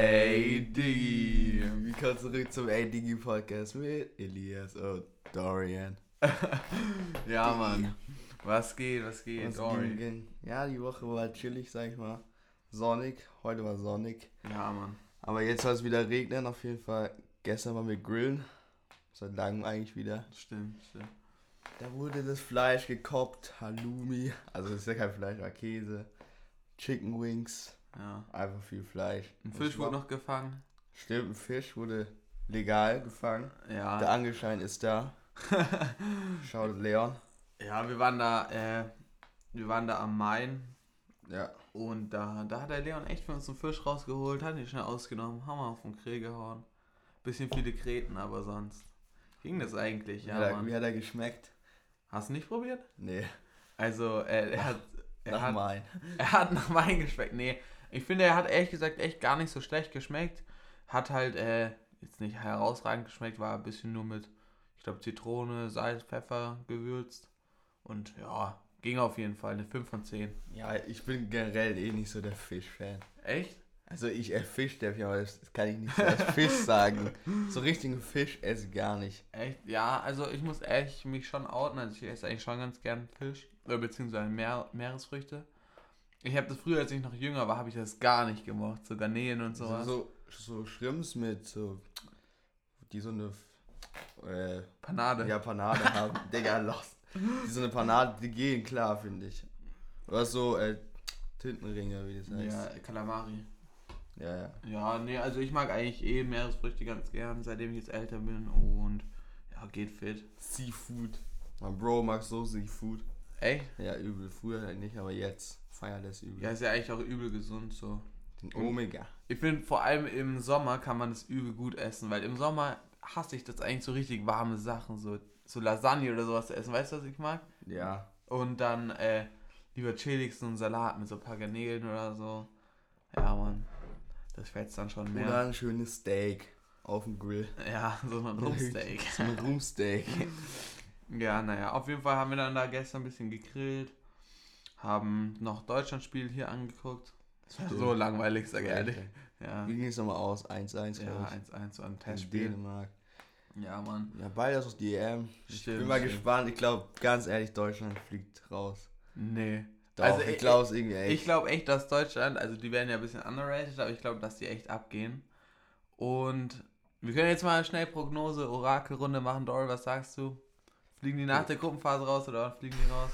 Ey Diggi. Willkommen zurück zum Ey Diggi Podcast mit Elias und Dorian. ja, Mann. Was geht, was geht, Was Dori? Ging, ja, die Woche war chillig, sag ich mal. Sonnig. Heute war sonnig. Ja, Mann. Aber jetzt soll es wieder regnen, auf jeden Fall. Gestern waren wir grillen. Seit langem eigentlich wieder. Stimmt, stimmt. Da wurde das Fleisch gekoppt, Halloumi. Also das ist ja kein Fleisch, war Käse. Chicken Wings. Ja. Einfach viel Fleisch. Ein Fisch wurde noch gefangen. Stimmt, ein Fisch wurde legal gefangen. Ja. Der Angelschein ist da. Schaut Leon. Ja, wir waren da, äh, wir waren da am Main. Ja. Und da, da hat der Leon echt für uns einen Fisch rausgeholt, hat ihn schnell ausgenommen, haben wir auf den Krieg gehauen. Bisschen viele Kreten, aber sonst ging das eigentlich, ja. Wie hat er, wie hat er geschmeckt? Hast du nicht probiert? Nee. Also, äh, er hat. Er nach hat, Main. Er hat nach Main geschmeckt. Nee, ich finde, er hat ehrlich gesagt echt gar nicht so schlecht geschmeckt. Hat halt äh, jetzt nicht herausragend geschmeckt, war ein bisschen nur mit, ich glaube, Zitrone, Salz, Pfeffer gewürzt. Und ja, ging auf jeden Fall eine 5 von 10. Ja, ich bin generell eh nicht so der Fischfan. Echt? Also ich esse Fisch, der aber das kann ich nicht so als Fisch sagen. So richtigen Fisch esse ich gar nicht. Echt? Ja, also ich muss ehrlich mich schon outen. Also ich esse eigentlich schon ganz gern Fisch. Oder beziehungsweise Meer, Meeresfrüchte. Ich habe das früher, als ich noch jünger war, habe ich das gar nicht gemocht. So Garnelen und sowas. So, so, so Schrimps mit so, die so eine äh, Panade. Ja, Panade haben. Digga, lost. Die so eine Panade, die gehen klar, finde ich. Oder so äh, Tintenringe, wie das heißt. Ja, Kalamari. Ja, ja. Ja, nee, also ich mag eigentlich eh Meeresfrüchte ganz gern, seitdem ich jetzt älter bin und ja, geht fit. Seafood. Mein Bro mag so Seafood. Echt? Ja, übel. Früher halt nicht, aber jetzt feiert das übel. Ja, ist ja eigentlich auch übel gesund so. Den Omega. Ich finde, vor allem im Sommer kann man das übel gut essen, weil im Sommer hasse ich das eigentlich so richtig warme Sachen, so, so Lasagne oder sowas zu essen. Weißt du, was ich mag? Ja. Und dann äh, lieber chillig so einen Salat mit so ein paar Garnelen oder so. Ja, Mann. Das fetzt dann schon mehr. Oder ein schönes Steak auf dem Grill. Ja, so ein Rumsteak. so ein Rumsteak. ja, naja, auf jeden Fall haben wir dann da gestern ein bisschen gegrillt. Haben noch Deutschlandspiel hier angeguckt. Das war so langweilig, sag ich ehrlich. Ja. Wie ging es nochmal aus? 1-1, Ja, 1-1, so ein Testspiel. Dänemark. Ja, Mann. Ja, beides aus die EM. Stimmt, ich bin mal stimmt. gespannt. Ich glaube, ganz ehrlich, Deutschland fliegt raus. Nee. Doch, Also, ich ich- glaube es irgendwie echt. Ich glaube echt, dass Deutschland, also die werden ja ein bisschen underrated, aber ich glaube, dass die echt abgehen. Und wir können jetzt mal schnell Prognose, Orakelrunde machen. Dory, was sagst du? Fliegen die nach der Gruppenphase raus oder fliegen die raus?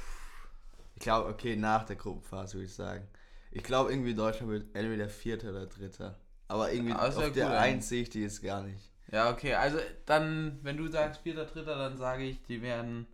Ich glaube, okay, nach der Gruppenphase würde ich sagen. Ich glaube irgendwie Deutschland wird entweder Vierter oder Dritter. Aber irgendwie Ja, auf der gut, Eins sehe ich die jetzt gar nicht. Ja, okay, also dann, wenn du sagst vierter, dritter, dann sage ich, die werden,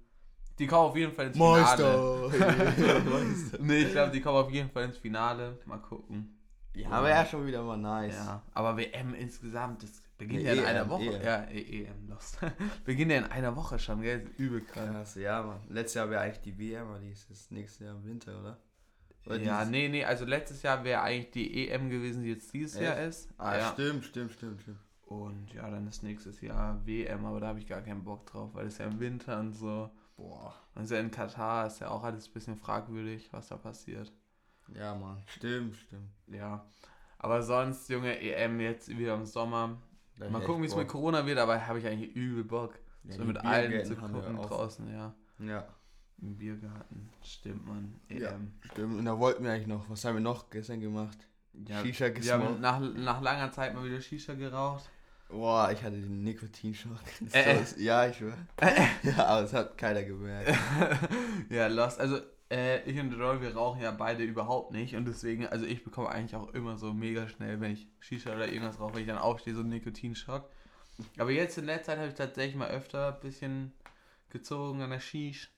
die kommen auf jeden Fall ins Finale. Meister. Nee, ich glaube, die kommen auf jeden Fall ins Finale. Mal gucken. ja, aber ja schon wieder mal nice. Ja, aber WM insgesamt, das beginnt ja in EM, einer Woche. EM. Ja, E- EM, lost. beginnt ja in einer Woche schon, gell? Übel krass. Krass, ja, Mann. Letztes Jahr wäre eigentlich die WM, aber die ist jetzt nächstes Jahr im Winter, oder? Oder Ja, dieses- nee, nee, also letztes Jahr wäre eigentlich die EM gewesen, die jetzt dieses Echt? Jahr ist. Ah, ja. stimmt, stimmt, stimmt, stimmt. Und ja, dann ist nächstes Jahr WM, aber da habe ich gar keinen Bock drauf, weil es ja im Winter und so. Boah. Und ja in Katar ist ja auch alles ein bisschen fragwürdig, was da passiert. Ja, Mann. Stimmt, stimmt. Ja. Aber sonst, Junge, EM jetzt wieder im Sommer. Mal gucken, wie es mit. Corona wird, aber habe ich eigentlich übel Bock. Ja, so mit allen zu gucken draußen, ja. Ja, Im Biergarten. Stimmt, man. EM. Ja. stimmt. Und da wollten wir eigentlich noch. Was haben wir noch gestern gemacht? Ja, Shisha wir haben gesmoked. nach, nach langer Zeit mal wieder Shisha geraucht. Boah, ich hatte den Nikotinschock. Äh, äh. ist- Ja, ich schwör. ja, aber es hat keiner gemerkt. ja, lost. Also, äh, ich und Roy, wir rauchen ja beide überhaupt nicht. Und deswegen, also ich bekomme eigentlich auch immer so mega schnell, wenn ich Shisha oder irgendwas rauche, wenn ich dann aufstehe, so einen Nikotinschock. Aber jetzt in letzter Zeit habe ich tatsächlich mal öfter ein bisschen gezogen an der Shish.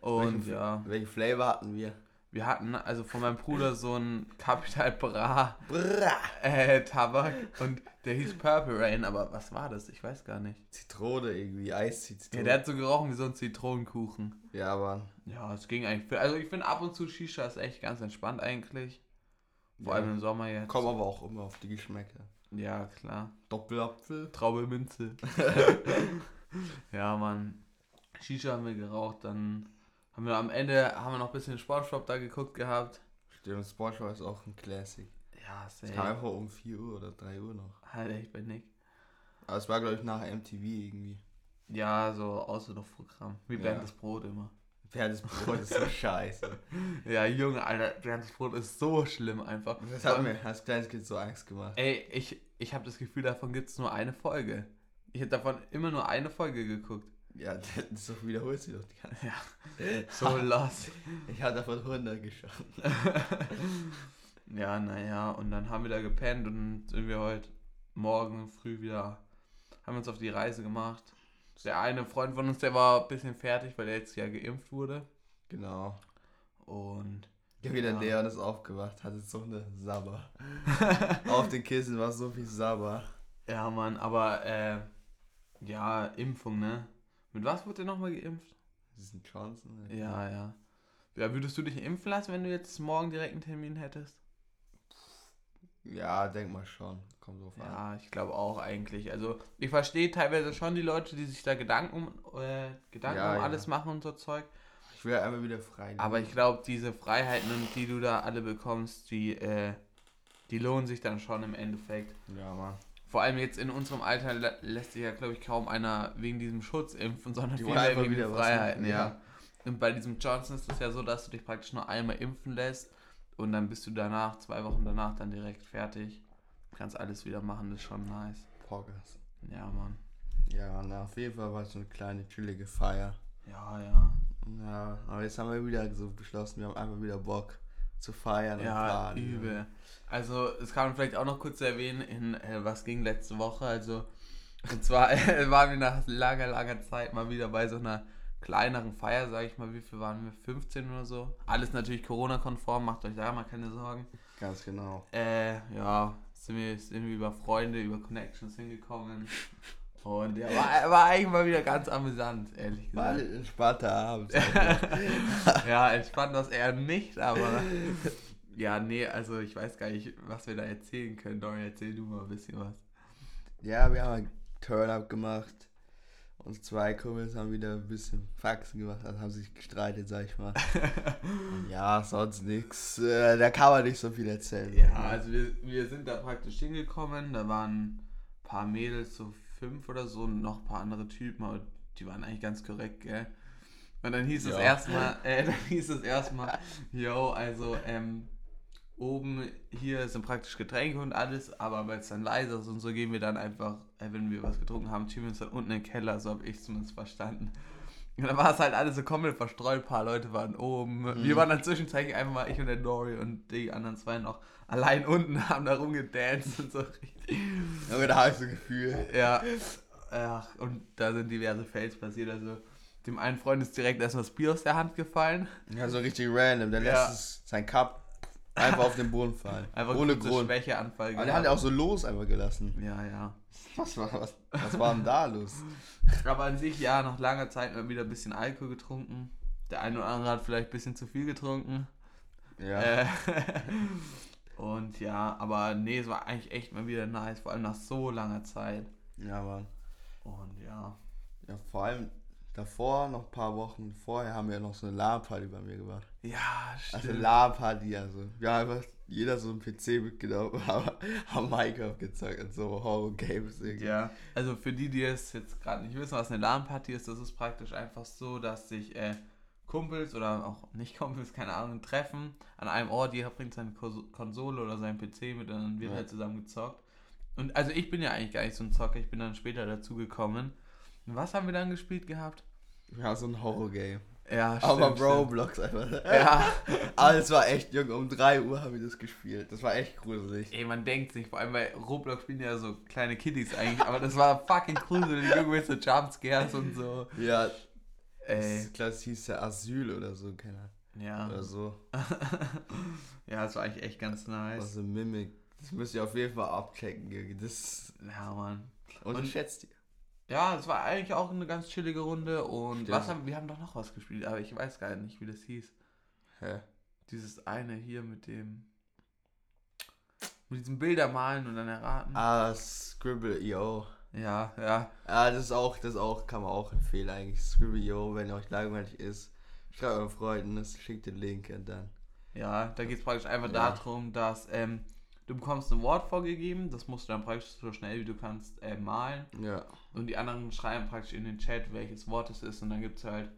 Und Welchen- ja, Welchen Flavor hatten wir? Wir hatten also von meinem Bruder so einen Capital Bra Bra. äh, Tabak und der hieß Purple Rain, aber was war das? Ich weiß gar nicht. Zitrone irgendwie, Ja, Eiszitrone. der hat so gerochen wie so ein Zitronenkuchen. Ja, Mann. Ja, es ging eigentlich. Also ich finde ab und zu Shisha ist echt ganz entspannt eigentlich. Vor Ja. allem im Sommer jetzt. Kommen aber auch immer auf die Geschmäcker. Ja, klar. Doppelapfel. Traube Minze. ja, Mann. Shisha haben wir geraucht, dann haben wir am Ende haben wir noch ein bisschen Sportshop da geguckt gehabt. Stimmt, Sportschau ist auch ein Classic. Ja, sehr. Es kam einfach um 4 Uhr oder 3 Uhr noch. Halt echt bei Nick. Aber es war, glaube ich, nach MTV irgendwie. Ja, so Ausdruckprogramm. Wie ja. Bernd das Brot immer. Bernd das Brot ist so scheiße. Ja, Junge, Alter, Bernd das Brot ist so schlimm einfach. Das hat mir als kleines Kind so Angst gemacht. Ey, ich, ich habe das Gefühl, davon gibt es nur eine Folge. Ich habe davon immer nur eine Folge geguckt. Ja, so wiederholt sie doch die ganze Zeit. Ja, so lost. Ich hatte davon 100 geschaut. ja, naja, und dann haben wir da gepennt und sind wir heute morgen früh wieder, haben uns auf die Reise gemacht. Der eine Freund von uns, der war ein bisschen fertig, weil er jetzt ja geimpft wurde. Genau. Und. Ja, wie der ja. Leon ist aufgewacht, hatte so eine Sabber. auf den Kissen war so viel Sabber. Ja, Mann, aber äh, ja, Impfung, ne? Mit was wurde der nochmal geimpft? Ein Johnson. Ja, ja. Ja, würdest du dich impfen lassen, wenn du jetzt morgen direkt einen Termin hättest? Ja, denk mal schon. Kommt drauf an. Ja, ich glaube auch eigentlich. Also, ich verstehe teilweise schon die Leute, die sich da Gedanken, äh, Gedanken ja, um ja. alles machen und so Zeug. Ich will einmal wieder frei. Aber ich glaube, diese Freiheiten, die du da alle bekommst, die, äh, die lohnen sich dann schon im Endeffekt. Ja, Mann. Vor allem jetzt in unserem Alter lässt sich ja, glaube ich, kaum einer wegen diesem Schutz impfen, sondern die vielmehr wegen den Freiheiten, ja. ja. Und bei diesem Johnson ist es ja so, dass du dich praktisch nur einmal impfen lässt und dann bist du danach, zwei Wochen danach, dann direkt fertig. Kannst alles wieder machen, das ist schon nice. Poggers. Ja, Mann. Ja, na, auf jeden Fall war es so eine kleine, chillige Feier. Ja, ja. Ja, aber jetzt haben wir wieder so beschlossen, wir haben einfach wieder Bock zu feiern. Ja, übel. Also, es kann man vielleicht auch noch kurz erwähnen, in äh, was ging letzte Woche. Also, und zwar äh, waren wir nach langer, langer Zeit mal wieder bei so einer kleineren Feier, sage ich mal. Wie viel waren wir? 15 oder so? Alles natürlich Corona-konform, macht euch da mal keine Sorgen. Ganz genau. Äh, ja, sind wir, sind wir über Freunde, über Connections hingekommen. Und ja, war, war eigentlich mal wieder ganz amüsant, ehrlich gesagt. War ein entspannter Abend. ja, entspannt das eher nicht, aber ja, nee, also ich weiß gar nicht, was wir da erzählen können. Dorian, erzähl du mal ein bisschen was. Ja, wir haben ein Turn-Up gemacht. Und zwei Kumpels haben wieder ein bisschen Faxen gemacht, also haben sich gestreitet, sag ich mal. ja, sonst nichts. Äh, da kann man nicht so viel erzählen. Ja, also wir, wir sind da praktisch hingekommen, da waren ein paar Mädels, so fünf oder so, noch ein paar andere Typen, aber die waren eigentlich ganz korrekt, gell? Und dann hieß ja. es erstmal, äh, dann hieß es erstmal, yo, also, ähm, oben hier sind praktisch Getränke und alles, aber weil es dann leiser ist und so gehen wir dann einfach, äh, wenn wir was getrunken haben, schieben wir uns dann unten in den Keller, so habe ich zumindest verstanden. Und dann war es halt alles so komplett verstreut, ein paar Leute waren oben. Mhm. Wir waren dann zwischenzeitlich einfach mal, ich und der Dory und die anderen zwei noch allein unten, haben da rumgedanced und so richtig. Aber da habe ich so ein Gefühl. Ja. Ach, und da sind diverse Fails passiert, also dem einen Freund ist direkt erstmal das Bier aus der Hand gefallen. Ja, so richtig random. Der ja. lässt sein Cup Einfach auf den Boden fallen. Einfach ohne Grund. Schwächeanfall. Aber der hat ja auch so los einfach gelassen. Ja, ja. Was war, was, was war denn da los? Aber an sich, ja, nach langer Zeit mal wieder ein bisschen Alkohol getrunken. Der eine oder andere hat vielleicht ein bisschen zu viel getrunken. Ja. Äh, und ja, aber nee, es war eigentlich echt mal wieder nice, vor allem nach so langer Zeit. Ja, Mann. Und ja. Ja, vor allem davor, noch ein paar Wochen vorher, haben wir ja noch so eine LAN-Party bei mir gemacht. Ja, stimmt. Also LAN-Party, also. Haben einfach jeder so ein PC mitgenommen, haben, haben Minecraft gezeigt und so Horror-Games irgendwie. Ja, also für die, die es jetzt gerade nicht wissen, was eine LAN-Party ist, das ist praktisch einfach so, dass sich äh, Kumpels oder auch nicht Kumpels, keine Ahnung, treffen an einem Ort, jeder bringt seine Konsole oder seinen PC mit und dann wird ja. halt zusammen gezockt. Und also ich bin ja eigentlich gar nicht so ein Zocker, ich bin dann später dazu gekommen. Was haben wir dann gespielt gehabt? Ja, so ein Horror-Game. Ja, stimmt, Aber Roblox einfach. Ja. Alles war echt, Junge, um 3 Uhr haben wir das gespielt. Das war echt gruselig. Ey, man denkt sich, vor allem bei Roblox spielen ja so kleine Kiddies eigentlich, aber das war fucking gruselig. Irgendwelche Jumpscares und so. Ja. Ey. Ich glaube, es hieß ja Asyl oder so, keine Ahnung. Ja. Oder so. ja, das war eigentlich echt ganz nice. Also Mimic. Das müsst ihr auf jeden Fall abchecken, Junge. Das. Ja, Mann. Unterschätzt ihr. Ja, es war eigentlich auch eine ganz chillige Runde und was haben, wir haben doch noch was gespielt, aber ich weiß gar nicht, wie das hieß. Hä? Dieses eine hier mit dem. Mit diesem Bilder malen und dann erraten. Ah, Scribble.io. Ja, ja. Ah, das ist auch, das auch, kann man auch empfehlen eigentlich. Scribble.io, wenn euch langweilig ist, schreibt euren Freunden, schickt den Link und dann. Ja, da geht es praktisch einfach ja. darum, dass ähm, du bekommst ein Wort vorgegeben, das musst du dann praktisch so schnell wie du kannst äh, malen. Ja. Und die anderen schreiben praktisch in den Chat, welches Wort es ist. Und dann gibt es halt,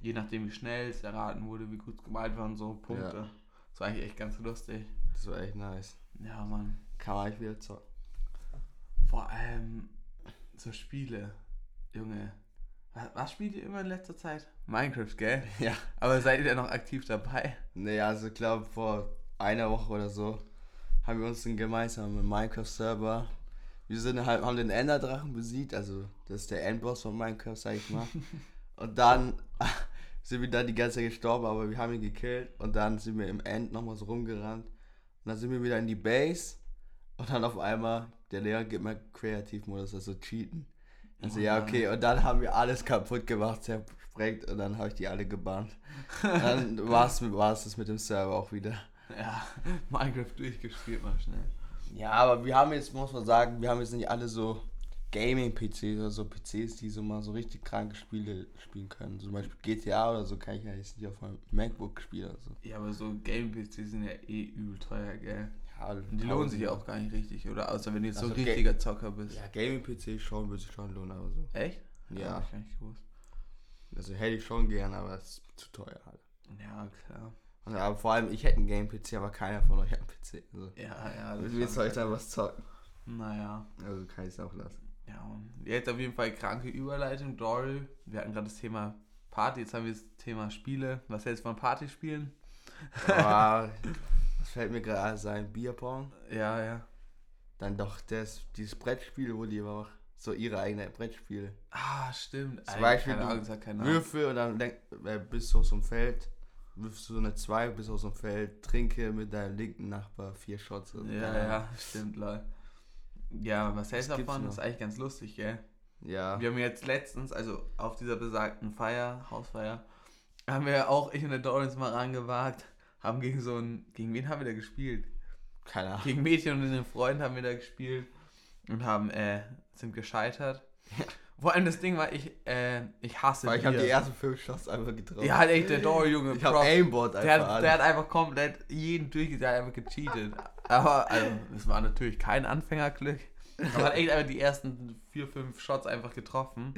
je nachdem wie schnell es erraten wurde, wie gut es gemalt war und so, Punkte. Ja. Das war eigentlich echt ganz lustig. Das war echt nice. Ja, Mann. Kann man eigentlich wieder zocken. Vor allem so Spiele. Junge. Was, was spielt ihr immer in letzter Zeit? Minecraft, gell? Ja. Aber seid ihr noch aktiv dabei? Nee, also ich glaube vor einer Woche oder so haben wir uns einen gemeinsamen Minecraft-Server. Wir sind halt, haben den Enderdrachen besiegt, also das ist der Endboss von Minecraft, sag ich mal. und dann sind wir da die ganze Zeit gestorben, aber wir haben ihn gekillt und dann sind wir im End nochmal so rumgerannt. Und dann sind wir wieder in die Base und dann auf einmal, der Lehrer gibt mir Kreativmodus, also cheaten. Also Oh ja, nein. okay, und dann haben wir alles kaputt gemacht, zersprengt und dann habe ich die alle gebannt. Dann war es das mit dem Server auch wieder. Ja, Minecraft durchgespielt mal schnell. Ja, aber wir haben jetzt, muss man sagen, wir haben jetzt nicht alle so Gaming-PCs oder so PCs, die so mal so richtig kranke Spiele spielen können. Zum Beispiel GTA oder so kann ich ja jetzt nicht auf meinem MacBook spielen oder so. Ja, aber so Game-PCs sind ja eh übel teuer, gell? Ja, Und die lohnen sich ja auch gar nicht richtig, oder? Außer wenn du jetzt so Also ein Ga- richtiger Zocker bist. Ja, Gaming-PC schon würde sich schon lohnen, aber so. Echt? Ja. Hab ich gar nicht gewusst. Also hätte ich schon gern, aber es ist zu teuer halt. Ja, klar. Und, aber vor allem, ich hätte einen Game-PC, aber keiner von euch hat einen PC. Also, Ja, ja. das wie ist soll ich da was zocken? Naja. Also kann ich es auch lassen. Ja, und jetzt auf jeden Fall kranke Überleitung. Dory, wir hatten gerade das Thema Party, jetzt haben wir das Thema Spiele. Was hältst du von Partyspielen? Aber, was fällt mir gerade sein? Bierpong? Ja, ja. Dann doch das, dieses Brettspiel, wo die aber auch so ihre eigenen Brettspiele. Ah, stimmt. Zum Ey, Beispiel keine Ahnung, keinen Namen. Würfel und dann äh, bist du aus dem Feld, wirfst du so eine 2, bist aus dem Feld, trinke mit deinem linken Nachbar vier Shots. und Ja, dann- ja, stimmt, lol. Ja, was hältst du davon? Das ist eigentlich ganz lustig, gell? Ja. Wir haben jetzt letztens, also auf dieser besagten Feier, Hausfeier, haben wir auch, ich und der Doris mal rangewagt, haben gegen so ein, gegen wen haben wir da gespielt? Keine Ahnung. Gegen Mädchen und einen Freund haben wir da gespielt und haben, äh, sind gescheitert. Vor allem das Ding war, ich, äh, ich hasse Weil ich habe Bier. die ersten fünf Shots einfach getroffen. Ja, halt echt der Dory, Junge. ich habe. Aimbot einfach Der hat, der hat einfach komplett jeden durchgesetzt, der hat einfach gecheatet. Aber, also, es war natürlich kein Anfängerglück. Aber hat echt einfach die ersten vier, fünf Shots einfach getroffen.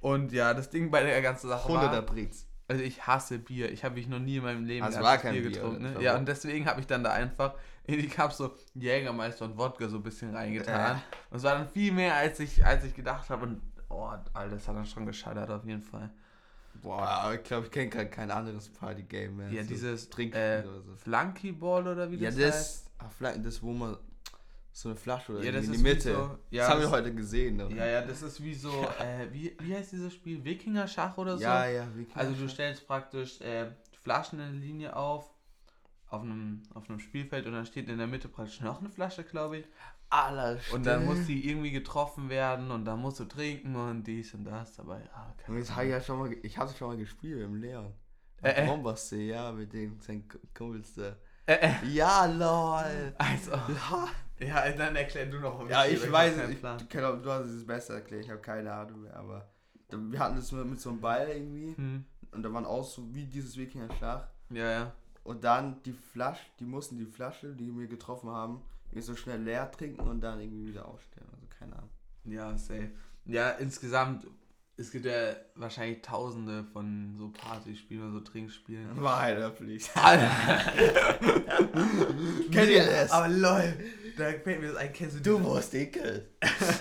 Und ja, das Ding bei der ganzen Sache 100er war, Brits. also ich hasse Bier. Ich habe mich noch nie in meinem Leben Also war kein Bier, getrunken. oder? Ne? Ja, und deswegen habe ich dann da einfach in die Cup so Jägermeister und Wodka so ein bisschen reingetan. Äh. Und es war dann viel mehr, als ich, als ich gedacht habe. Und, oh, Alter, das hat dann schon gescheitert auf jeden Fall. Boah, aber ich glaube, ich kenne gerade kein anderes Party-Game mehr. Ja, so dieses, Trinkspiel äh, oder so. Flunkyball oder wie Ja, das, das, heißt. ach, vielleicht das, wo man so eine Flasche oder Ja, das in die Mitte. so- ja, das haben wir heute gesehen. Oder? Ja, ja, das ist wie so, äh, wie, wie heißt dieses Spiel? Wikinger-Schach oder so? ja, ja. wie Also du stellst praktisch äh, Flaschen in eine Linie auf, auf einem, auf einem Spielfeld und dann steht in der Mitte praktisch noch eine Flasche, glaube ich. Aller Und dann muss die irgendwie getroffen werden und dann musst du trinken und dies und das, aber ja, Und keine das habe ich ja schon mal, ich habe schon mal gespielt im Leon. Äh, äh. Bombersee, ja, mit den seinen Kumpels da. Äh, äh, Ja, lol. also, ja, dann erklär du noch. Ja, wie ich weiß, Plan. du, hast es besser erklärt, ich habe keine Ahnung mehr, aber wir hatten das mit, mit so einem Ball irgendwie Hm. und da waren auch so wie dieses Wikinger-Schach Ja, ja. und dann die Flasche, die mussten die Flasche, die wir getroffen haben, irgendwie so schnell leer trinken und dann irgendwie wieder aufstellen, also keine Ahnung. Ja, safe. Ja, insgesamt, es gibt ja wahrscheinlich tausende von so Partyspielen oder so Trinkspielen. Wahrheit Pflicht. Kennt ihr das? Aber lol, da fällt mir das ein, kennst du Du musst ekel.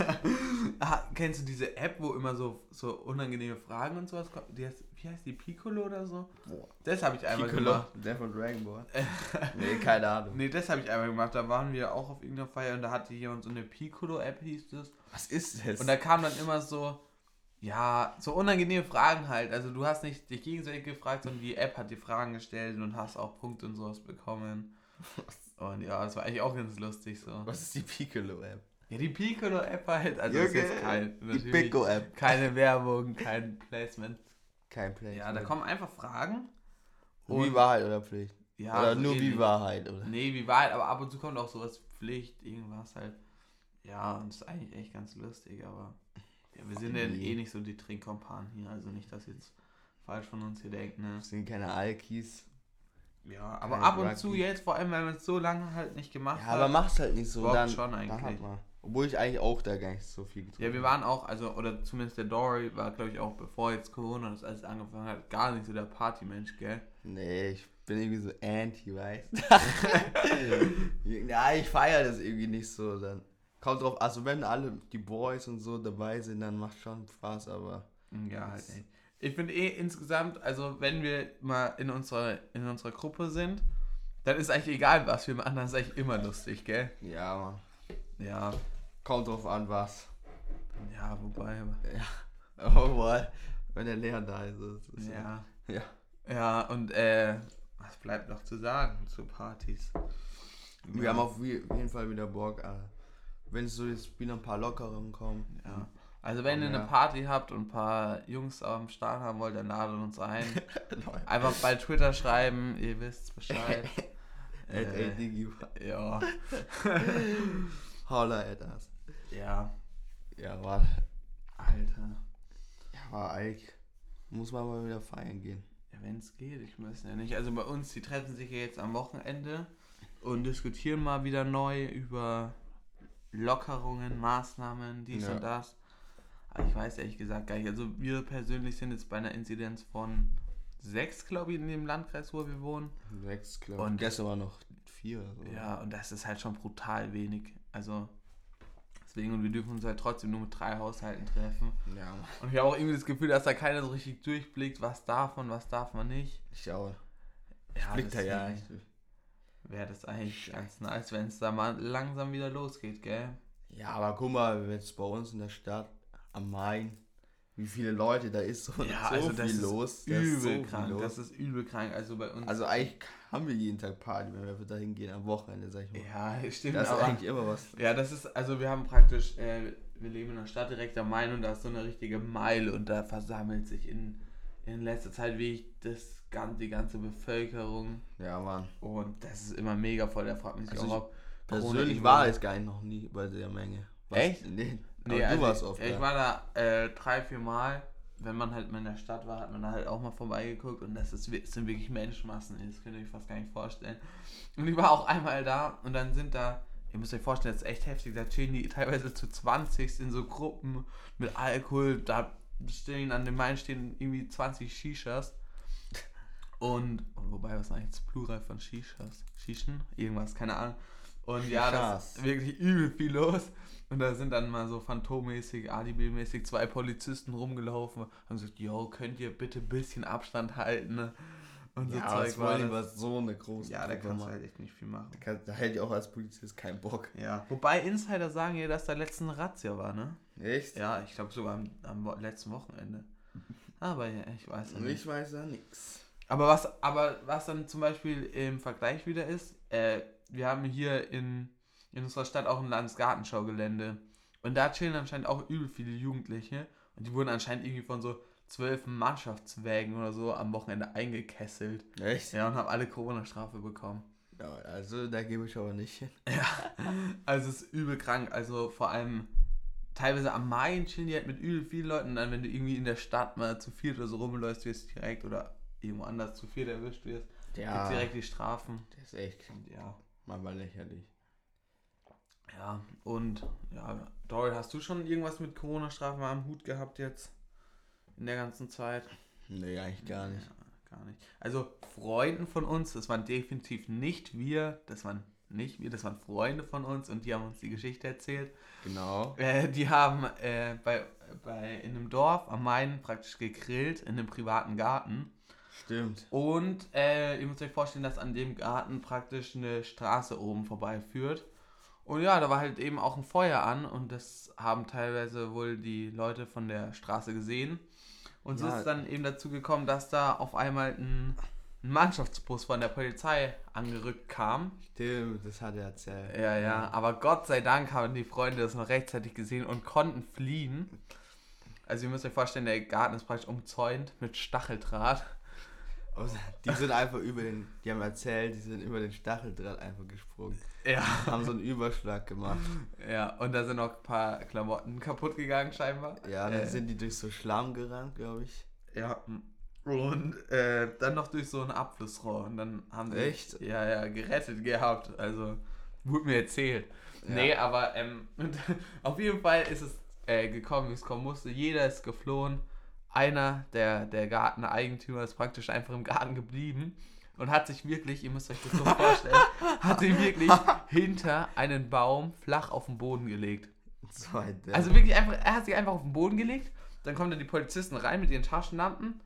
ah, kennst du diese App, wo immer so, so unangenehme Fragen und sowas kommen? Die heißt, wie heißt die, Piccolo oder so? Boah. Das habe ich einmal Piccolo, gemacht. der von Dragon Ball. nee, keine Ahnung. Nee, das habe ich einmal gemacht. Da waren wir auch auf irgendeiner Feier und da hatte jemand so eine Piccolo-App, hieß das. Was ist das? Und da kam dann immer so, ja, so unangenehme Fragen halt. Also du hast nicht dich gegenseitig gefragt, sondern die App hat die Fragen gestellt und hast auch Punkte und sowas bekommen. Und ja, das war eigentlich auch ganz lustig so. Was ist die Piccolo-App? Ja, die Piccolo-App halt, also ist jetzt kein, die Pico-App. keine Werbung, kein Placement. Kein Play. Ja, da kommen einfach Fragen. Wie Wahrheit oder Pflicht? ja, oder so nur wie Wahrheit, oder? Nee, wie Wahrheit, aber ab und zu kommt auch sowas Pflicht, irgendwas halt. Ja, und das ist eigentlich echt ganz lustig, aber ja, wir sind ja eh nicht so die Trinkkompanen hier, also nicht, dass jetzt falsch von uns hier denkt, ne? Das sind keine Alkis. Ja, aber Keine ab und zu jetzt, vor allem, weil man es so lange halt nicht gemacht Ja, hat. aber mach's halt nicht so. Dann, schon dann eigentlich. man. Obwohl ich eigentlich auch da gar nicht so viel getrunken Ja, wir waren auch, also, oder zumindest der Dory war, glaube ich, auch bevor jetzt Corona das alles angefangen hat, gar nicht so der Partymensch, gell? Nee, ich bin irgendwie so anti, weißt Ja, ich feiere das irgendwie nicht so. Dann kommt drauf, also wenn alle die Boys und so dabei sind, dann macht schon Spaß, aber. Ja, halt echt. Ich finde eh insgesamt, also wenn wir mal in unserer, in unserer Gruppe sind, dann ist eigentlich egal, was wir machen, dann ist eigentlich immer lustig, gell? Ja, man. Ja, Kommt drauf an, was. ja, wobei, aber, Oh, boy. Wenn der Lehrer da ist. ist ja. Ja. Ja, und, äh, was bleibt noch zu sagen zu Partys? Wir haben auf jeden Fall wieder Bock. äh, Wenn es so jetzt wieder ein paar Lockerungen kommen. Ja. Also wenn ihr Ja. eine Party habt und ein paar Jungs am Start haben wollt, dann ladet uns ein. Einfach bei Twitter schreiben, ihr wisst Bescheid. Ed, Äh, Digi. ja. Holla at us. Ja, Ja, war, Alter. ja, war eigentlich. Muss man mal wieder feiern gehen. Ja, wenn es geht, ich weiß ja nicht. Also bei uns, die treffen sich ja jetzt am Wochenende und diskutieren mal wieder neu über Lockerungen, Maßnahmen, dies Ja. und das. Aber ich weiß ehrlich gesagt gar nicht. Also wir persönlich sind jetzt bei einer Inzidenz von sechs, glaube ich, in dem Landkreis, wo wir wohnen. Sechs, glaube Und- ich. Gestern war noch vier so. Ja, und das ist halt schon brutal wenig. Also deswegen, und wir dürfen uns halt trotzdem nur mit drei Haushalten treffen. Ja. Und ich habe auch irgendwie das Gefühl, dass da keiner so richtig durchblickt, was darf und was darf man nicht. Ich auch. Ja, Blickt er ja nicht. Wäre das eigentlich Scheiße. ganz nice, wenn es da mal langsam wieder losgeht, gell? Ja, aber guck mal, jetzt bei uns in der Stadt am Main, wie viele Leute da ist so, Ja, so also das viel ist los. Da Übel ist so krank, los. das ist übel krank. Also bei uns. also eigentlich haben wir jeden Tag Party, wenn wir da hingehen am Wochenende, sag ich mal. ja, stimmt, da ist aber. eigentlich immer was. Ja, das ist, also wir haben praktisch, äh, wir leben in der Stadt direkt am Main und da ist so eine richtige Meile und da versammelt sich in, in letzter Zeit wie das die ganze Bevölkerung Ja, Mann. und das ist immer mega voll. Da fragt man sich Also auch, ob Persönlich war es gar nicht noch nie bei der Menge. Was- Echt? Nee, Nee, aber also du warst ich, oft ich da. war da äh, drei, vier Mal. Wenn man halt mal in der Stadt war, hat man da halt auch mal vorbeigeguckt und das ist, es sind wirklich Menschenmassen, das könnt ihr euch fast gar nicht vorstellen. Und ich war auch einmal da und dann sind da, ihr müsst euch vorstellen, das ist echt heftig, da chillen die teilweise zu 20 in so Gruppen mit Alkohol, da stehen an dem Main stehen irgendwie 20 Shishas. Und, und wobei, was ist eigentlich das Plural von Shishas? Shishen? Irgendwas, keine Ahnung. Und ja, das ist wirklich übel viel los. Und da sind dann mal so phantommäßig, ADB-mäßig zwei Polizisten rumgelaufen haben gesagt, yo, könnt ihr bitte ein bisschen Abstand halten? ne? Und so ja, Zeug was war das. was so eine große Ja, da kannst du halt echt nicht viel machen. Da Da hätte ich auch als Polizist keinen Bock. Ja. Wobei Insider sagen ja, dass da letzten Razzia war, ne? Echt? Ja, ich glaube sogar am, am letzten Wochenende. Aber ja, ich weiß ja nicht. ich weiß ja nix. Aber was, aber was dann zum Beispiel im Vergleich wieder ist, äh, wir haben hier in, in unserer Stadt auch ein Landesgartenschaugelände. Und da chillen anscheinend auch übel viele Jugendliche. Und die wurden anscheinend irgendwie von so zwölf Mannschaftswägen oder so am Wochenende eingekesselt. Echt? Ja, und haben alle Corona-Strafe bekommen. Ja, also da gebe ich aber nicht hin. Also es ist übel krank. Also vor allem teilweise am Main chillen die halt mit übel vielen Leuten. Und dann, wenn du irgendwie in der Stadt mal zu viert oder so rumläufst, wirst direkt oder irgendwo anders zu viert erwischt wirst, Ja, gibt's direkt die Strafen. das ist echt ja. manchmal lächerlich. Ja, und ja, Dory, hast du schon irgendwas mit Corona-Strafen mal am Hut gehabt jetzt? In der ganzen Zeit? Nee, eigentlich gar nicht. Ja, gar nicht. Also Freunden von uns, das waren definitiv nicht wir, das waren nicht wir, das waren Freunde von uns und die haben uns die Geschichte erzählt. Genau. Äh, die haben äh, bei, bei in einem Dorf am Main praktisch gegrillt, in einem privaten Garten. Stimmt. Und äh, ihr müsst euch vorstellen, dass an dem Garten praktisch eine Straße oben vorbeiführt. Und ja, da war halt eben auch ein Feuer an und das haben teilweise wohl die Leute von der Straße gesehen. Und so Ja. ist es dann eben dazu gekommen, dass da auf einmal ein, ein Mannschaftsbus von der Polizei angerückt kam. Stimmt, das hat er erzählt. Ja, ja, aber Gott sei Dank haben die Freunde das noch rechtzeitig gesehen und konnten fliehen. Also ihr müsst euch vorstellen, der Garten ist praktisch umzäunt mit Stacheldraht. Also, die sind einfach über den, die haben erzählt, die sind über den Stacheldraht einfach gesprungen. Ja. Haben so einen Überschlag gemacht. Ja, und da sind noch ein paar Klamotten kaputt gegangen scheinbar. Ja, dann Äh, sind die durch so Schlamm gerannt, glaube ich. Ja, Und äh, dann noch durch so ein Abflussrohr. Und dann haben sie Echt? ja, ja, gerettet gehabt. Also, wurde mir erzählt. Ja. Nee, aber ähm, auf jeden Fall ist es äh, gekommen, wie es kommen musste. Jeder ist geflohen. Einer der, der Garteneigentümer ist praktisch einfach im Garten geblieben und hat sich wirklich, ihr müsst euch das so vorstellen, hat sich wirklich hinter einen Baum flach auf den Boden gelegt. So ein. Also wirklich einfach, er hat sich einfach auf den Boden gelegt, dann kommen dann die Polizisten rein mit ihren Taschenlampen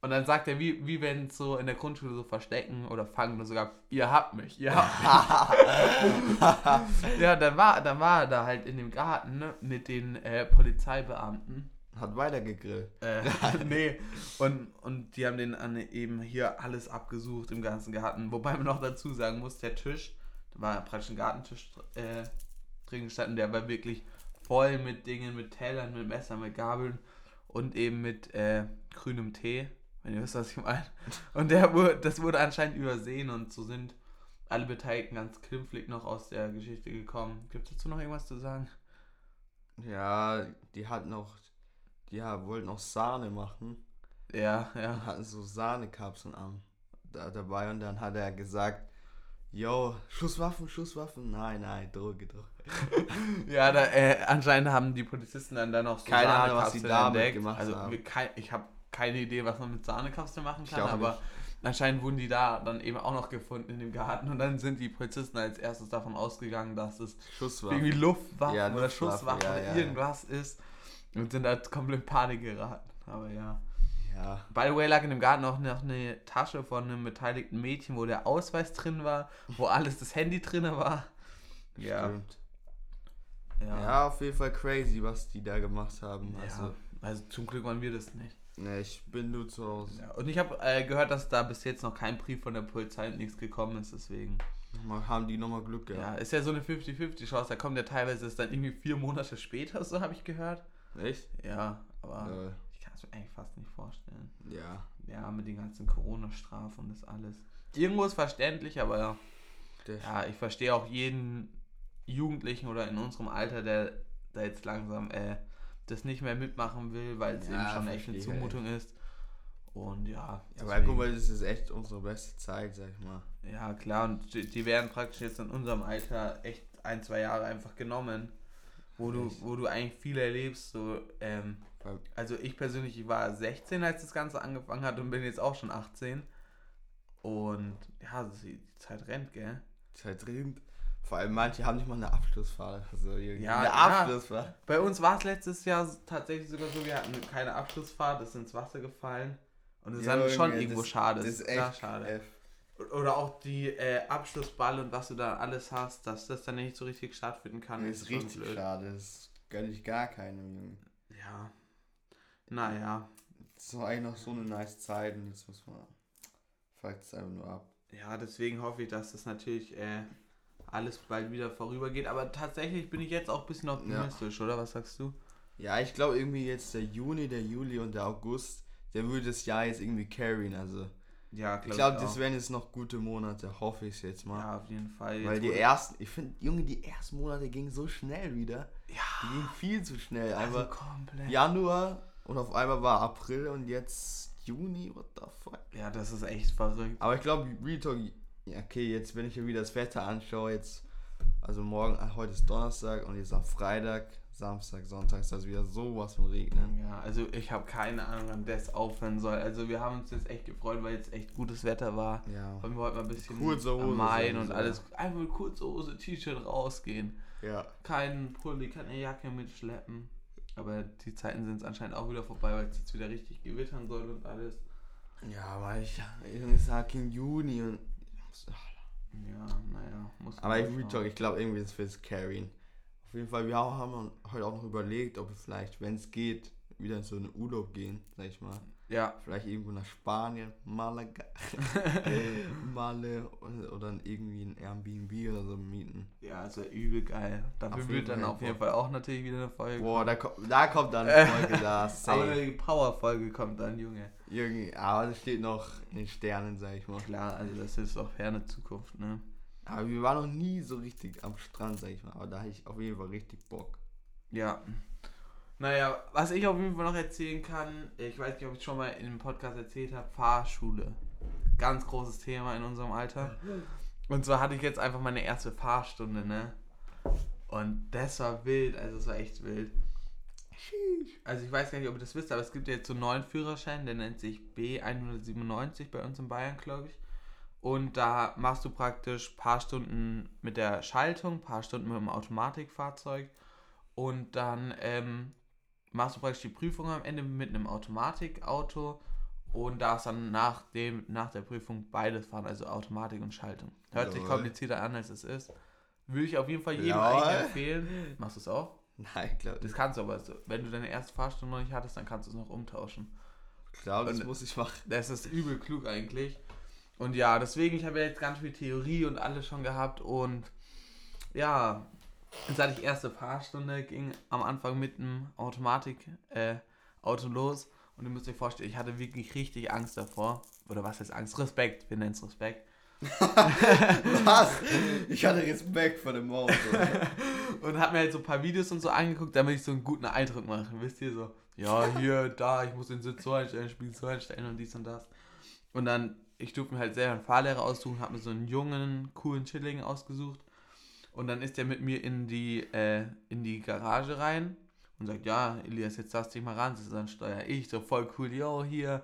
und dann sagt er, wie, wie wenn es so in der Grundschule so verstecken oder fangen oder sogar, ihr habt mich, ihr habt mich. ja, dann war, dann war er da halt in dem Garten ne, mit den äh, Polizeibeamten. Hat weitergegrillt. Äh, nee, und, und die haben den an, eben hier alles abgesucht im ganzen Garten. Wobei man noch dazu sagen muss, der Tisch, da war praktisch ein Gartentisch äh, drin gestanden, der war wirklich voll mit Dingen, mit Tellern, mit Messern, mit Gabeln und eben mit äh, grünem Tee, wenn ihr wisst, was ich meine. Und der wurde, das wurde anscheinend übersehen und so sind alle Beteiligten ganz klimpflich noch aus der Geschichte gekommen. Gibt es dazu noch irgendwas zu sagen? Ja, die hatten noch, die ja, wollten auch Sahne machen. Ja, ja. hatten so Sahnekapseln am, da, dabei und dann hat er gesagt, yo, Schusswaffen, Schusswaffen. Nein, nein, Droge, Droge. Ja, da, äh, anscheinend haben die Polizisten dann da noch so Keine Ahnung, was sie damit entdeckt. gemacht also, haben. wir- kei- Ich habe keine Idee, was man mit Sahnekapseln machen kann, aber nicht. anscheinend wurden die da dann eben auch noch gefunden in dem Garten und dann sind die Polizisten als erstes davon ausgegangen, dass es Schusswaffen. irgendwie Luftwaffen Ja, oder Luftwaffe, Schusswaffen ja, oder ja, irgendwas ist und sind da komplett in Panik geraten. Aber ja. Ja, By the way lag in dem Garten auch noch eine Tasche von einem beteiligten Mädchen, wo der Ausweis drin war, wo alles das Handy drin war. Ja. stimmt. Ja. auf jeden Fall crazy, was die da gemacht haben. Also, Also, also zum Glück waren wir das nicht. ne, ich bin nur zu Hause. Ja, und ich habe äh, gehört, dass da bis jetzt noch kein Brief von der Polizei und nichts gekommen ist, deswegen. Mal- Haben die nochmal Glück Ja, gehabt. ist ja so eine 50-50 Chance, da kommt ja teilweise ist dann irgendwie vier Monate später, so habe ich gehört. Echt? Ja, aber Äh, ich kann es mir eigentlich fast nicht vorstellen. ja. Ja, mit den ganzen Corona-Strafen und das alles. Irgendwo ist verständlich, aber ja, Der ja, ich verstehe auch jeden Jugendlichen oder in unserem Alter, der da jetzt langsam äh, das nicht mehr mitmachen will, weil es Ja, eben schon echt eine verstehe, ey. Zumutung ist. Und ja, Ja, weil guck mal, das ist echt unsere beste Zeit, sag ich mal. Ja, klar, und die, die werden praktisch jetzt in unserem Alter echt ein, zwei Jahre einfach genommen, wo du, wo du eigentlich viel erlebst. So, ähm, also ich persönlich, ich war 16, als das Ganze angefangen hat und bin jetzt auch schon 18. Und ja, die, die Zeit rennt, gell? Zeit drin. Vor allem manche haben nicht mal eine Abschlussfahrt. Also Ja, eine ja. Abschlussfahrt. Bei uns war es letztes Jahr tatsächlich sogar so, wir hatten keine Abschlussfahrt, das ist ins Wasser gefallen. Und das ist dann schon irgendwo das- schade. Das ist echt schade. F. Oder auch die äh, Abschlussball und was du da alles hast, dass das dann nicht so richtig stattfinden kann. Das ist richtig blöd. schade. Das gönne ich gar keinem, Junge. Ja. Naja. Das war eigentlich noch so eine nice Zeit und jetzt muss man. Fuckt es einfach nur ab. Ja, deswegen hoffe ich, dass das natürlich äh, alles bald wieder vorübergeht. Aber tatsächlich bin ich jetzt auch ein bisschen optimistisch, oder? Was sagst du? Ja, ich glaube irgendwie jetzt der Juni, der Juli und der August, der würde das Jahr jetzt irgendwie carryen. Also Ja, ich glaube, das wären jetzt noch gute Monate, hoffe ich jetzt mal. Ja, auf jeden Fall. Weil die ersten, ich finde, Junge, die ersten Monate gingen so schnell wieder. Die Ja, gingen viel zu schnell. also Einfach komplett. Januar und auf einmal war April und jetzt Juni, what the fuck. Ja, das ist echt verrückt. Aber ich glaube, Real Talk, okay, jetzt wenn ich mir wieder das Wetter anschaue, jetzt, also morgen, äh, heute ist Donnerstag und jetzt am Freitag, Samstag, Sonntag ist das wieder sowas von regnen. Ja, also ich habe keine Ahnung, wann das aufhören soll. Also wir haben uns jetzt echt gefreut, weil jetzt echt gutes Wetter war. Ja. Wollen wir heute mal ein bisschen Kurze Hose am Main und alles. Einfach mit kurze Hose, T-Shirt rausgehen. Ja. Kein Pulli, keine Jacke mitschleppen. Aber die Zeiten sind anscheinend auch wieder vorbei, weil es jetzt wieder richtig gewittern soll und alles. Ja, aber ich, ich sag im Juni und. Ja, naja, muss Aber ich, ich glaube irgendwie, das wird carryen. Auf jeden Fall, wir haben heute auch noch überlegt, ob wir vielleicht, wenn es geht, wieder in so einen Urlaub gehen, sag ich mal. Ja, Vielleicht irgendwo nach Spanien, Malaga, Male oder, irgendwie ein Airbnb oder so mieten. ja, also übel geil. Dafür Auf wird dann auf jeden. Fall auch natürlich wieder eine Folge. Boah, da, ko- da kommt dann eine Folge da. Aber Safe. die Power-Folge kommt dann, Junge. Irgendwie, aber das steht noch in den Sternen, sag ich mal. Klar, also das ist auch ferne Zukunft, ne? Aber wir waren noch nie so richtig am Strand, sag ich mal. Aber da hatte ich auf jeden Fall richtig Bock. Ja. Naja, was ich auf jeden Fall noch erzählen kann, ich weiß nicht, ob ich schon mal in einem Podcast erzählt habe, Fahrschule. Ganz großes Thema in unserem Alter. Und zwar hatte ich jetzt einfach meine erste Fahrstunde, ne? Und das war wild, also es war echt wild. Also ich weiß gar nicht, ob ihr das wisst, aber es gibt jetzt so einen neuen Führerschein, der nennt sich B197 bei uns in Bayern, glaube ich. Und da machst du praktisch ein paar Stunden mit der Schaltung, ein paar Stunden mit dem Automatikfahrzeug. Und dann ähm, machst du praktisch die Prüfung am Ende mit einem Automatikauto und darfst dann nach, dem, nach der Prüfung beides fahren, also Automatik und Schaltung. Hört sich Lol. komplizierter an, als es ist. Würde ich auf jeden Fall jedem eigentlich empfehlen. Machst du es auch? Nein, ich glaube, Das kannst du aber, so- wenn du deine erste Fahrstunde noch nicht hattest, dann kannst du es noch umtauschen. glaub, das muss ich machen. Das ist übel klug eigentlich. Und ja, deswegen, ich habe ja jetzt ganz viel Theorie und alles schon gehabt und ja, jetzt hatte ich erste Fahrstunde, ging am Anfang mit dem Automatik äh, los und ihr müsst euch vorstellen, ich hatte wirklich richtig Angst davor. Oder was heißt Angst? Respekt, wir nennen es Respekt. Was? Ich hatte Respekt vor dem Auto. und habe mir halt so ein paar Videos und so angeguckt, damit ich so einen guten Eindruck mache. Wisst ihr so, ja, hier, da, ich muss den Sitz so einstellen, Spiel so einstellen und dies und das. Und dann, ich durfte mir halt selber einen Fahrlehrer aussuchen, habe mir so einen jungen, coolen Chilling ausgesucht. Und dann ist der mit mir in die, äh, in die Garage rein und sagt, ja, Elias, jetzt darfst du dich mal ran, das ist dann steuer ich. So voll cool, yo, hier,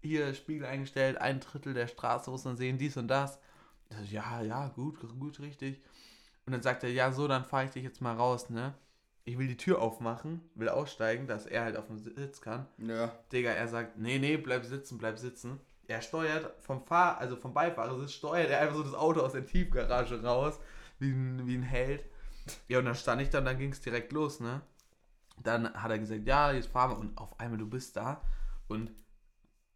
hier, Spiegel eingestellt, ein Drittel der Straße muss man sehen, dies und das. Ich so, ja, ja, gut, gut, richtig. Und dann sagt er, ja, so, dann fahre ich dich jetzt mal raus, ne? Ich will die Tür aufmachen, will aussteigen, dass er halt auf dem Sitz kann. ja. Digga, er sagt, nee, nee, bleib sitzen, bleib sitzen. Er steuert vom Fahr, also vom Beifahrersitz, steuert er einfach so das Auto aus der Tiefgarage raus, wie ein, wie ein Held. Ja, und dann stand ich dann, dann ging es direkt los, ne? Dann hat er gesagt, ja, jetzt fahren wir. Und auf einmal, du bist da. Und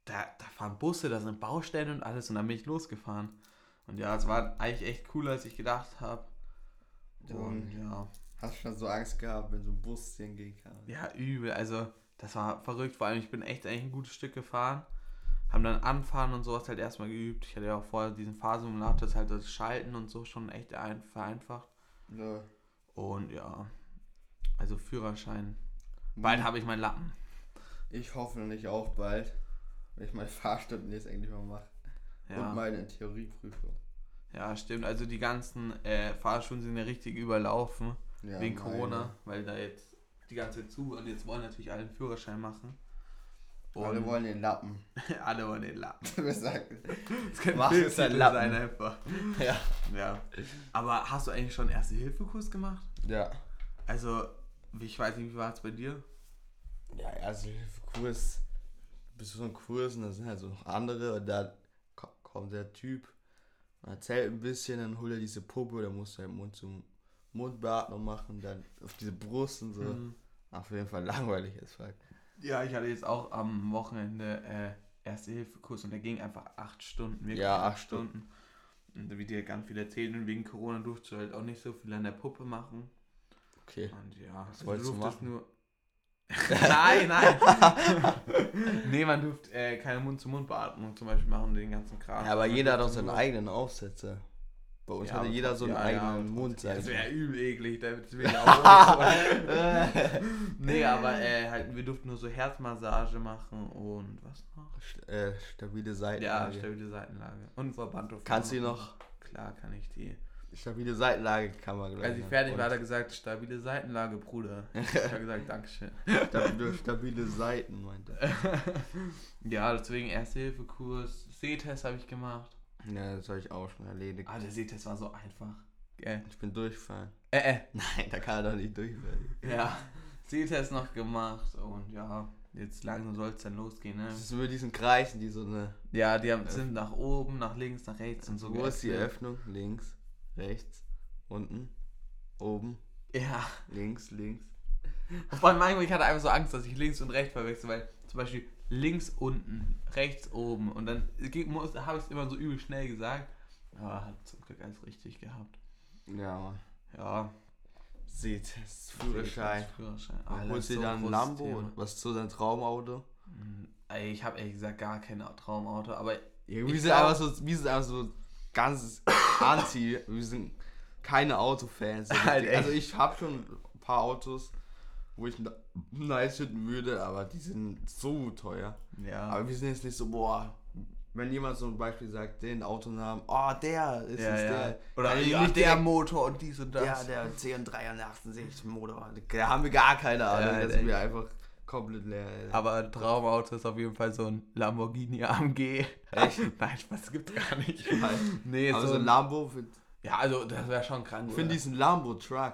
da, da fahren Busse, da sind Baustellen und alles. Und dann bin ich losgefahren. Und ja, es war eigentlich echt cooler, als ich gedacht habe. Und ja. Hast du schon so Angst gehabt, wenn so ein Bus hingehen kann? Ja, übel. Also, das war verrückt. Vor allem, ich bin echt eigentlich ein gutes Stück gefahren. Haben dann Anfahren und sowas halt erstmal geübt. Ich hatte ja auch vorher diesen Fahrsimulator, das halt das Schalten und so schon echt ein vereinfacht. Ja. Und ja, also Führerschein. Bald habe ich meinen Lappen. Ich hoffe nicht auch bald, wenn ich meine Fahrstunden jetzt endlich mal mache. Ja, Und meine Theorieprüfung. ja stimmt. Also die ganzen äh, Fahrschulen sind ja richtig überlaufen Ja, wegen meine. Corona, weil da jetzt die ganze Zeit zu und jetzt wollen natürlich alle einen Führerschein machen. Alle wollen den Lappen. alle wollen den Lappen. Wir sagen, Das könnte Mach es ein Lappen. sein einfach. ja. Ja. Aber hast du eigentlich schon Erste-Hilfe-Kurs gemacht? Ja. Also, ich weiß nicht, wie war es bei dir? Ja, also Kurs. Bist du so ein Kurs und da sind halt so noch andere und da ko- kommt der Typ und erzählt ein bisschen, dann holt er diese Puppe, da musst du halt Mund zum Mundbeatmung machen, dann auf diese Brust und so. Mhm. Auf jeden Fall langweilig ist fuck. Ja, ich hatte jetzt auch am Wochenende äh, Erste-Hilfe-Kurs und der ging einfach acht Stunden. wirklich Ja, acht Stunden. Und wie dir ganz viel erzählt und wegen Corona durfst du halt auch nicht so viel an der Puppe machen. Okay. Und ja, Was wolltest du machen? nur. nein, nein. nee, man durfte äh, keine Mund-zu-Mund-Beatmung zum Beispiel machen und den ganzen Kram. Ja, aber Man jeder hat auch durfte seinen nur- eigenen Aufsetzer. Bei uns Ja, hatte jeder so einen ja, ja, eigenen aber Mund. Das wäre übel eklig, damit will ich auch. Nee, aber äh, halt, wir durften nur so Herzmassage machen und was noch? St- äh, stabile Ja, Seitenlage. stabile Seitenlage. Und Verband Kannst du die noch? Klar kann ich die. Stabile Seitenlage kann man gleich. Als ich noch. fertig war, hat er gesagt, stabile Seitenlage, Bruder. Ich habe gesagt, Dankeschön. Stabile, stabile Seiten, meinte er. ja, deswegen Erste-Hilfe-Kurs. Sehtest habe ich gemacht. Ja, das habe ich auch schon erledigt. Ah, der Sehtest war so einfach. Gell. Ich bin durchgefallen. Äh, äh. Nein, da kann er doch nicht durchfallen. Ja. Sehtest noch gemacht und ja, jetzt langsam soll es dann losgehen, ne? Das ist über diesen Kreisen, die so eine. Ja, die haben, sind nach oben, nach links, nach rechts und so. Wo ist die. Öffnung? Links, rechts, unten, oben, Ja. links, links. Vor allem manchmal, ich hatte einfach so Angst, dass ich links und rechts verwechsel, weil zum Beispiel links unten, rechts oben und dann habe ich es immer so übel schnell gesagt. Aber hat zum Glück alles richtig gehabt. Ja. Ja. Seht, Führerschein. Führerschein. Holst du dir dann ein Lambo? Oder Was ist so dein Traumauto? Hm, ich habe ehrlich gesagt gar kein Traumauto, aber Ja, wir sind einfach so, wir sind einfach so ganz anti. Wir sind keine Autofans. also ich habe schon ein paar Autos, wo ich nice finden würde, aber die sind so teuer. Ja. Aber wir sind jetzt nicht so, boah, wenn jemand so ein Beispiel sagt, den Autonamen, oh, der ist ja, es ja. der. Oder ja, nicht der direkt- Motor und dies und das. Ja, der CN368 Motor. Da haben wir gar keine Ahnung. Ja, das ey. sind wir einfach komplett leer. ey. Aber ein Traumauto ist auf jeden Fall so ein Lamborghini AMG. Echt? Nein, Spaß gibt's gar nicht. Weiß. Nee, Aber so so ein Lambo, Ja, also das wäre schon krank. ich finde diesen Lambo-Truck,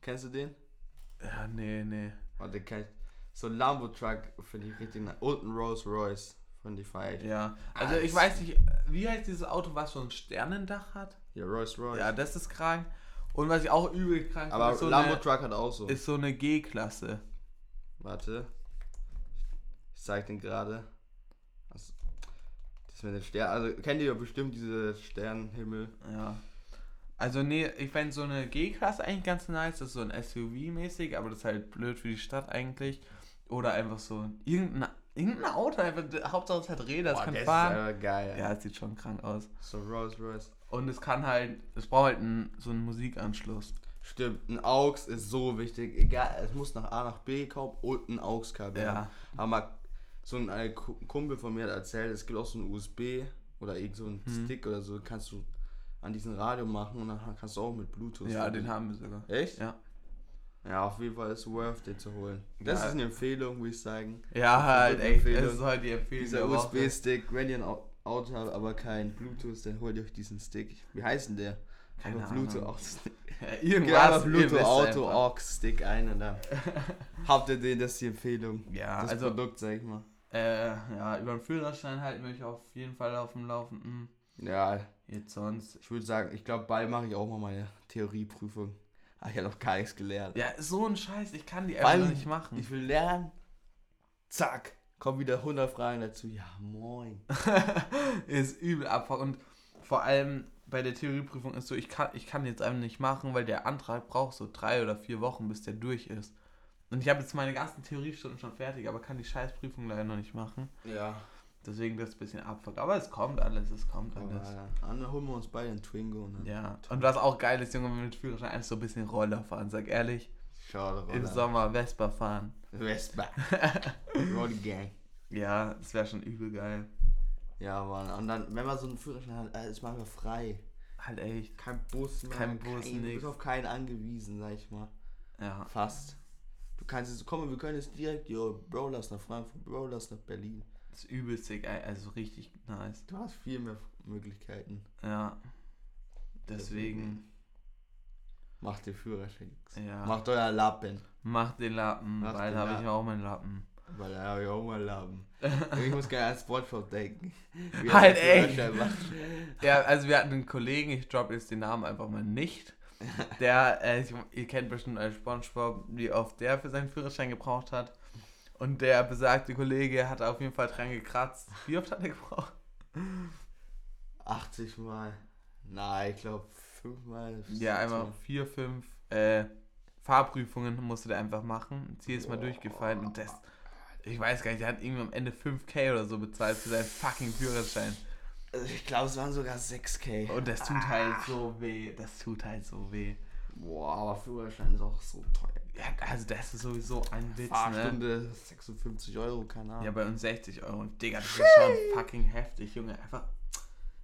kennst du den? Ja, nee, nee. Warte, kenn ich. So ein Lambo-Truck finde ich richtig nice. Und ein Rolls-Royce, finde ich feiert. Ja. Also Ah, ich weiß nicht, wie heißt dieses Auto, was so ein Sternendach hat? Ja, Rolls-Royce. Ja, das ist krank. Und was ich auch übel krank Aber finde, ist so, Lambo-Truck hat auch so. eine, ist so eine G-Klasse. Warte. Ich zeig den gerade. Das, mit den Sternen. Also kennt ihr ja bestimmt diese Sternenhimmel. Ja. Also nee, ich fände so eine G-Klasse eigentlich ganz nice. Das ist so ein SUV-mäßig, aber das ist halt blöd für die Stadt eigentlich. Oder einfach so ein- irgendein, irgendein Auto, einfach, Hauptsache es hat Räder, es kann das fahren. ist geil. Ja, es sieht schon krank aus. So Rolls Royce. Und es kann halt, es braucht halt einen, so einen Musikanschluss. Stimmt, ein AUX ist so wichtig. Egal, es muss nach A nach B kommen und ein AUX-Kabel. Ja. haben. Aber mal, so ein Ku- Kumpel von mir hat erzählt, es gibt auch so ein USB oder irgend so ein Mhm. Stick oder so, kannst du an diesen Radio machen und dann kannst du auch mit Bluetooth. Ja, den haben wir sogar. Echt? Ja. Ja, auf jeden Fall ist es worth it zu holen. Das Ja. ist eine Empfehlung, würde ich sagen. Ja, halt, echt. Das ist halt die Empfehlung. Dieser. USB-Stick, wenn ihr ein Au- Auto habt, aber kein Bluetooth, dann holt ihr euch diesen Stick. Wie heißt denn der? Keine Einfach Ahnung. Bluetooth-Auto. Ja, irgendwas. Bluetooth Auto. Aux Stick ein und dann habt ihr den, das ist die Empfehlung. Ja, das also, Produkt, sag ich mal. äh, ja, über den Führerschein halten wir euch auf jeden Fall auf dem Laufenden. Ja, Jetzt sonst. ich würde sagen, ich glaube, bald mache ich auch mal meine Theorieprüfung. Aber ich habe noch gar nichts gelernt. Ja, so ein Scheiß, ich kann die einfach nicht machen. Ich will lernen. Zack. Kommen wieder 100 Fragen dazu. Ja, moin. ist übel abfuck. Und vor allem bei der Theorieprüfung ist so, ich kann, ich kann jetzt einfach nicht machen, weil der Antrag braucht so drei oder vier Wochen, bis der durch ist. Und ich habe jetzt meine ganzen Theoriestunden schon fertig, aber kann die Scheißprüfung leider noch nicht machen. Ja. Deswegen das ein bisschen abfuck. Aber es kommt alles, es kommt alles. ja. Dann holen wir uns beide einen Twingo und dann Ja. Und was auch geil ist, Junge, wenn wir mit Führerschein einfach so ein bisschen Roller fahren, sag ehrlich. schade. Im Roller. Sommer Vespa fahren. Vespa. Rolli Gang. Ja, das wäre schon übel geil. Ja, Mann. Und dann, wenn man so einen Führerschein hat, äh, ist man frei. Halt echt. Kein Bus mehr. Kein Bus, kein, Du nix. bist auf keinen angewiesen, sag ich mal. Ja. Fast. Du kannst jetzt, komm, wir können jetzt direkt, yo, Bro, lass nach Frankfurt, Bro, lass nach Berlin. Das ist übelst ey, also richtig nice. Du hast viel mehr Möglichkeiten. Ja. Deswegen, Macht den Führerschein. ja. Macht euer Lappen. Mach den Lappen, Mach weil da habe ich auch meinen Lappen. Weil da habe ich auch mal Lappen. ich muss gerne an Spongebob denken. Halt, macht. Ja, also wir hatten einen Kollegen, ich droppe jetzt den Namen einfach mal nicht. Der, äh, ich, ihr kennt bestimmt als Spongebob, wie oft der für seinen Führerschein gebraucht hat. Und der besagte Kollege hat auf jeden Fall dran gekratzt. Wie oft hat er gebraucht? 80 Mal. Nein, ich glaube 5 Mal. Ja, einmal vier, fünf äh, Fahrprüfungen musste der einfach machen. Ist jedes Mal durchgefallen und das. Ich weiß gar nicht, der hat irgendwie am Ende 5k oder so bezahlt für seinen fucking Führerschein. Also ich glaube, es waren sogar 6K. Und das tut halt so weh. Das tut halt so weh. Boah, aber Führerschein ist auch so teuer. Ja, also das ist sowieso ein Witz, ne? Fahrstunde 56 Euro, keine Ahnung. Ja, bei uns 60 Euro. Und Digga, das ist schon fucking heftig, Junge. Einfach.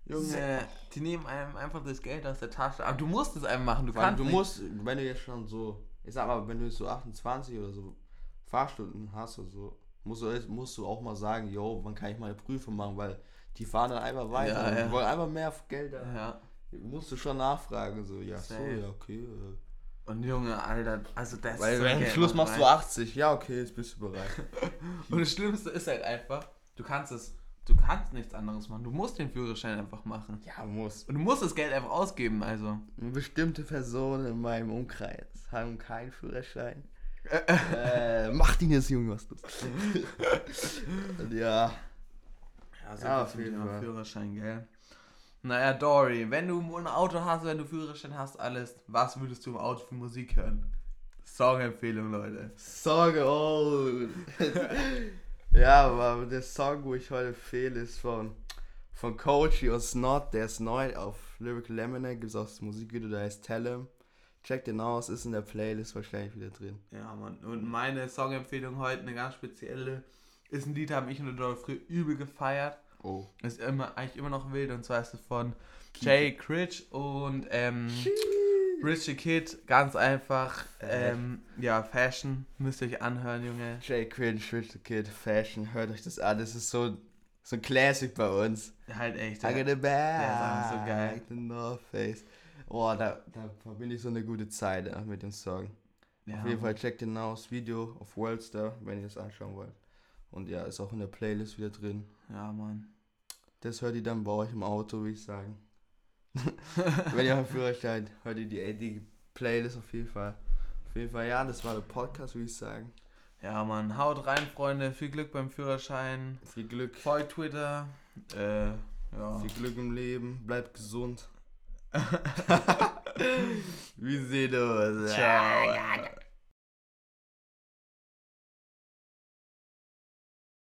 Junge, die nehmen einem einfach das Geld aus der Tasche. Aber du musst es einfach machen. Du Weil kannst du nicht- musst, wenn du jetzt schon so, ich sag mal, wenn du jetzt so 28 oder so Fahrstunden hast oder so, musst du, musst du auch mal sagen, yo, wann kann ich meine Prüfung machen, weil die fahren dann einfach weiter. Ja, und ja. Die wollen einfach mehr Geld haben. Ja. Musst du schon nachfragen, so, ja, so, Safe. ja, okay. äh. Und Junge, Alter, also das Weil so am Schluss machst du rein. 80, ja, okay, jetzt bist du bereit. Und das Schlimmste ist halt einfach, du kannst es, du kannst nichts anderes machen. Du musst den Führerschein einfach machen. ja, muss. Und du musst das Geld einfach ausgeben, also. Bestimmte Personen in meinem Umkreis haben keinen Führerschein. äh, mach ihn jetzt, Junge, was du. Und ja. Also Ja, ja, auf jeden Fall. Führerschein, gell? Naja, Dory, wenn du ein Auto hast, wenn du Führerschein hast, alles, was würdest du im Auto für Musik hören? Songempfehlung, Leute. Song, oh. ja, aber der Song, wo ich heute fehle, ist von, von Coachy und Snot. Der ist neu auf Lyrical Lemonade. Gibt es auch das Musikvideo, der heißt Tell 'em. Check den aus, ist in der Playlist wahrscheinlich wieder drin. Ja, Mann. Und meine Songempfehlung heute, eine ganz spezielle, ist ein Lied, habe ich und Doll früher übel gefeiert. Oh. Ist immer, eigentlich immer noch wild und zwar ist es von Jay Critch und ähm, Richie Kid. Ganz einfach. Ähm, ja, Fashion. Müsst ihr euch anhören, Junge. Jay Cringe, Rich the Kid, Fashion, hört euch das an. Das ist so, so ein Classic bei uns. Halt echt. I got a bag. der ist so geil. The North Face. Oh, da, da verbinde ich so eine gute Zeit mit dem Song. Ja, auf jeden. Fall checkt den aus. Video auf Worldstar, wenn ihr es anschauen wollt. Und ja, ist auch in der Playlist wieder drin. Ja, Mann. Das hört ihr dann bei euch im Auto, würde ich sagen. wenn ihr einen Führerschein hört ihr die, die Playlist auf jeden Fall. Auf jeden Fall, ja, das war der Podcast, würde ich sagen. Ja, Mann. Haut rein, Freunde. Viel Glück beim Führerschein. Viel Glück. Folgt Twitter. Äh, ja. Viel Glück im Leben. Bleibt gesund. Wir sehen uns. Ciao.